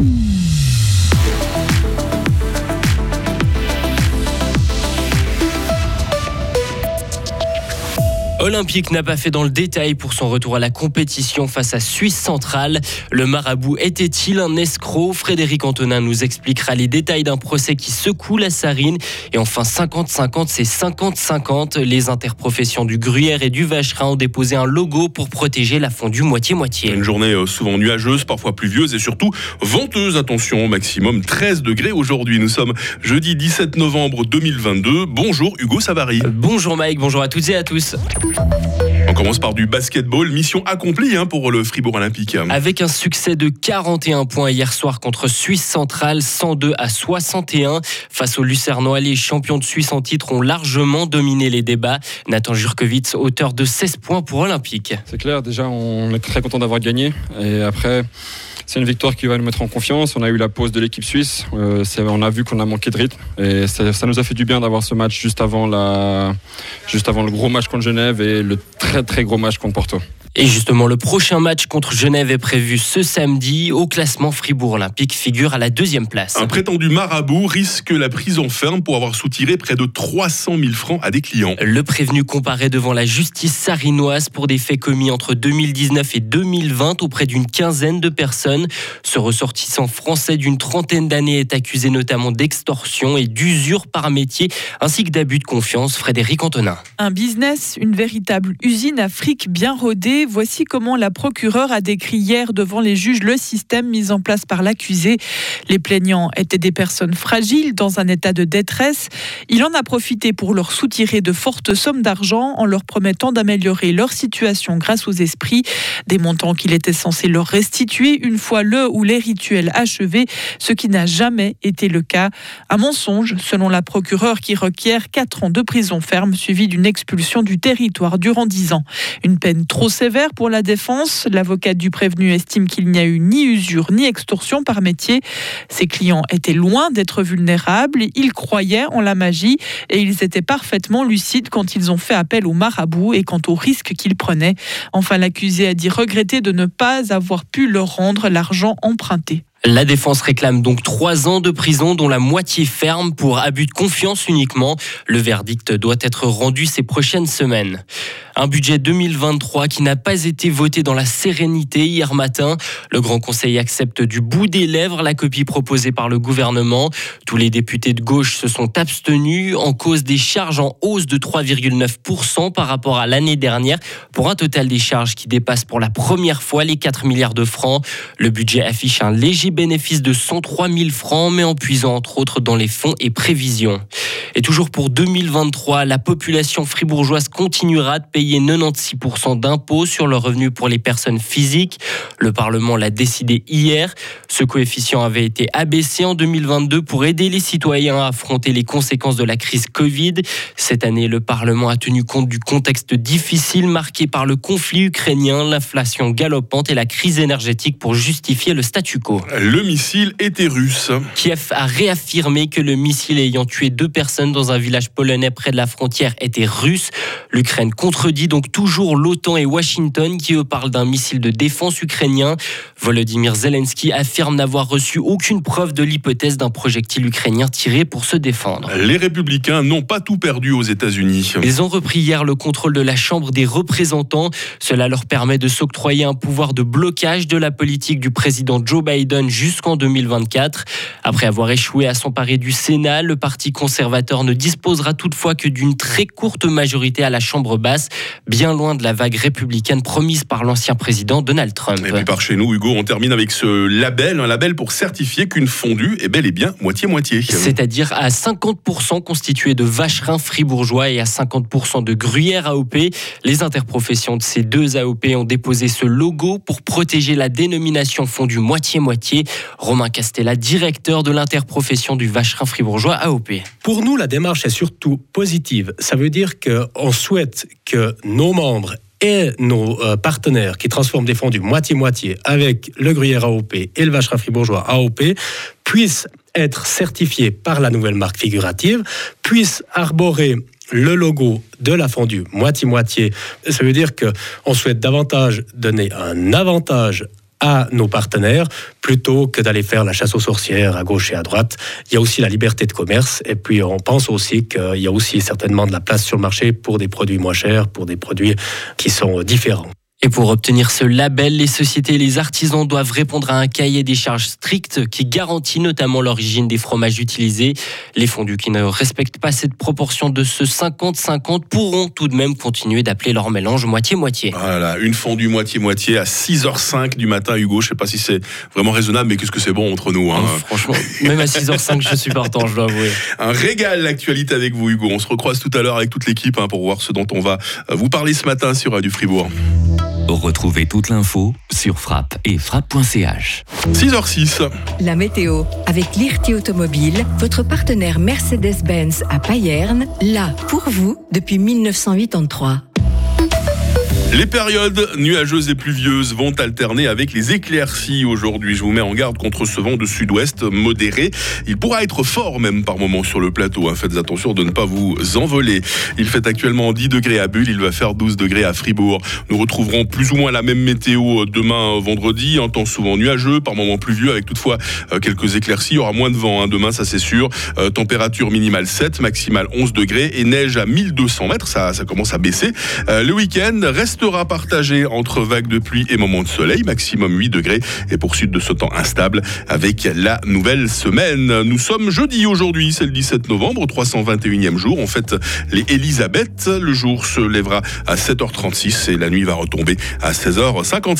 Mm-hmm. Olympique n'a pas fait dans le détail pour son retour à la compétition face à Suisse centrale. Le marabout était-il un escroc? Frédéric Antonin nous expliquera les détails d'un procès qui secoue la Sarine. Et enfin, 50-50, c'est 50-50. Les interprofessions du Gruyère et du Vacherin ont déposé un logo pour protéger la fondue moitié-moitié. Une journée euh, souvent nuageuse, parfois pluvieuse et surtout venteuse. Attention, au maximum 13 degrés aujourd'hui. Nous sommes jeudi 17 novembre 2022. Bonjour Hugo Savary. Bonjour Mike, bonjour à toutes et à tous. Thank you. On commence par du basketball, mission accomplie hein, pour le Fribourg Olympique. Avec un succès de 41 points hier soir contre Suisse Centrale, 102 à 61. Face aux Lucernois, les champions de Suisse en titre ont largement dominé les débats. Nathan Jurkovitz, auteur de 16 points pour Olympique. C'est clair, déjà on est très content d'avoir gagné. Et après, c'est une victoire qui va nous mettre en confiance. On a eu la pause de l'équipe suisse. Euh, on a vu qu'on a manqué de rythme. Et ça, ça nous a fait du bien d'avoir ce match juste avant, la, juste avant le gros match contre Genève et le très très gros match contre. Et justement, le prochain match contre Genève est prévu ce samedi. Au classement, Fribourg Olympique figure à la deuxième place. Un prétendu marabout risque la prison ferme pour avoir soutiré près de 300 000 francs à des clients. Le prévenu comparé devant la justice sarinoise pour des faits commis entre 2019 et 2020 auprès d'une quinzaine de personnes. Ce ressortissant français d'une trentaine d'années est accusé notamment d'extorsion et d'usure par métier, ainsi que d'abus de confiance. Frédéric Antonin. Un business, une véritable usine à fric bien rodée Voici comment la procureure a décrit hier devant les juges le système mis en place par l'accusé. Les plaignants étaient des personnes fragiles dans un état de détresse. Il en a profité pour leur soutirer de fortes sommes d'argent en leur promettant d'améliorer leur situation grâce aux esprits, des montants qu'il était censé leur restituer une fois le ou les rituels achevés, ce qui n'a jamais été le cas. Un mensonge, selon la procureure qui requiert 4 ans de prison ferme suivi d'une expulsion du territoire durant 10 ans. Une peine trop sévère pour la défense. L'avocat du prévenu estime qu'il n'y a eu ni usure ni extorsion par métier. Ses clients étaient loin d'être vulnérables. Ils croyaient en la magie et ils étaient parfaitement lucides quand ils ont fait appel au marabout et quant au risque qu'ils prenaient. Enfin, l'accusé a dit regretter de ne pas avoir pu leur rendre l'argent emprunté. La défense réclame donc trois ans de prison, dont la moitié ferme pour abus de confiance uniquement. Le verdict doit être rendu ces prochaines semaines. Un budget 2023 qui n'a pas été voté dans la sérénité hier matin. Le Grand Conseil accepte du bout des lèvres la copie proposée par le gouvernement. Tous les députés de gauche se sont abstenus en cause des charges en hausse de 3,9% par rapport à l'année dernière, pour un total des charges qui dépasse pour la première fois les 4 milliards de francs. Le budget affiche un léger bénéfice de 103 000 francs, mais en puisant entre autres dans les fonds et prévisions. Et toujours pour 2023, la population fribourgeoise continuera de payer 96% d'impôts sur le revenu pour les personnes physiques. Le Parlement l'a décidé hier. Ce coefficient avait été abaissé en 2022 pour aider les citoyens à affronter les conséquences de la crise Covid. Cette année, le Parlement a tenu compte du contexte difficile marqué par le conflit ukrainien, l'inflation galopante et la crise énergétique pour justifier le statu quo. Le missile était russe. Kiev a réaffirmé que le missile ayant tué deux personnes dans un village polonais près de la frontière était russe. L'Ukraine contredit donc toujours l'OTAN et Washington qui eux parlent d'un missile de défense ukrainien. Volodymyr Zelensky affirme n'avoir reçu aucune preuve de l'hypothèse d'un projectile ukrainien tiré pour se défendre. Les républicains n'ont pas tout perdu aux États-Unis. Ils ont repris hier le contrôle de la Chambre des représentants. Cela leur permet de s'octroyer un pouvoir de blocage de la politique du président Joe Biden jusqu'en 2024. Après avoir échoué à s'emparer du Sénat, le Parti conservateur ne disposera toutefois que d'une très courte majorité à la Chambre basse, bien loin de la vague républicaine promise par l'ancien président Donald Trump. Et puis par chez nous, Hugo, on termine avec ce label, un label pour certifier qu'une fondue est bel et bien moitié-moitié. C'est-à-dire à 50% constitué de vacherins fribourgeois et à 50% de gruyère AOP. Les interprofessions de ces deux AOP ont déposé ce logo pour protéger la dénomination fondue moitié-moitié Romain Castella, directeur de l'interprofession du vacherin fribourgeois AOP. Pour nous, la démarche est surtout positive. Ça veut dire qu'on souhaite que nos membres et nos euh, partenaires qui transforment des fondus moitié-moitié avec le gruyère AOP et le vacherin fribourgeois AOP puissent être certifiés par la nouvelle marque figurative, puissent arborer le logo de la fondue moitié-moitié. Ça veut dire qu'on souhaite davantage donner un avantage à nos partenaires plutôt que d'aller faire la chasse aux sorcières à gauche et à droite. Il y a aussi la liberté de commerce et puis on pense aussi qu'il y a aussi certainement de la place sur le marché pour des produits moins chers, pour des produits qui sont différents. Et pour obtenir ce label, les sociétés et les artisans doivent répondre à un cahier des charges strict qui garantit notamment l'origine des fromages utilisés. Les fondus qui ne respectent pas cette proportion de ce 50-50 pourront tout de même continuer d'appeler leur mélange moitié-moitié. Voilà, une fondue moitié-moitié à 6h05 du matin, Hugo. Je sais pas si c'est vraiment raisonnable, mais qu'est-ce que c'est bon entre nous. Hein. Oh, franchement, même à 6h05, je suis partant, je dois avouer. Un régal l'actualité avec vous, Hugo. On se recroise tout à l'heure avec toute l'équipe hein, pour voir ce dont on va vous parler ce matin sur Radio Fribourg. Retrouvez toute l'info sur frappe et frappe.ch. 6h06. La météo avec l'IRT Automobile, votre partenaire Mercedes-Benz à Payerne, là pour vous depuis 1983. Les périodes nuageuses et pluvieuses vont alterner avec les éclaircies aujourd'hui. Je vous mets en garde contre ce vent de sud-ouest modéré. Il pourra être fort même par moments sur le plateau. Hein. Faites attention de ne pas vous envoler. Il fait actuellement 10 degrés à Bulle, il va faire 12 degrés à Fribourg. Nous retrouverons plus ou moins la même météo demain vendredi. Un temps souvent nuageux, par moments pluvieux avec toutefois euh, quelques éclaircies. Il y aura moins de vent hein. demain, ça c'est sûr. Euh, température minimale 7, maximale 11 degrés et neige à 1200 mètres. Ça, ça commence à baisser. Euh, le week-end reste restera partagé entre vagues de pluie et moments de soleil, maximum 8 degrés, et poursuite de ce temps instable avec la nouvelle semaine. Nous sommes jeudi aujourd'hui, c'est le 17 novembre, 321e jour. En fait, les Elisabeth, le jour se lèvera à 7h36 et la nuit va retomber à 16h50.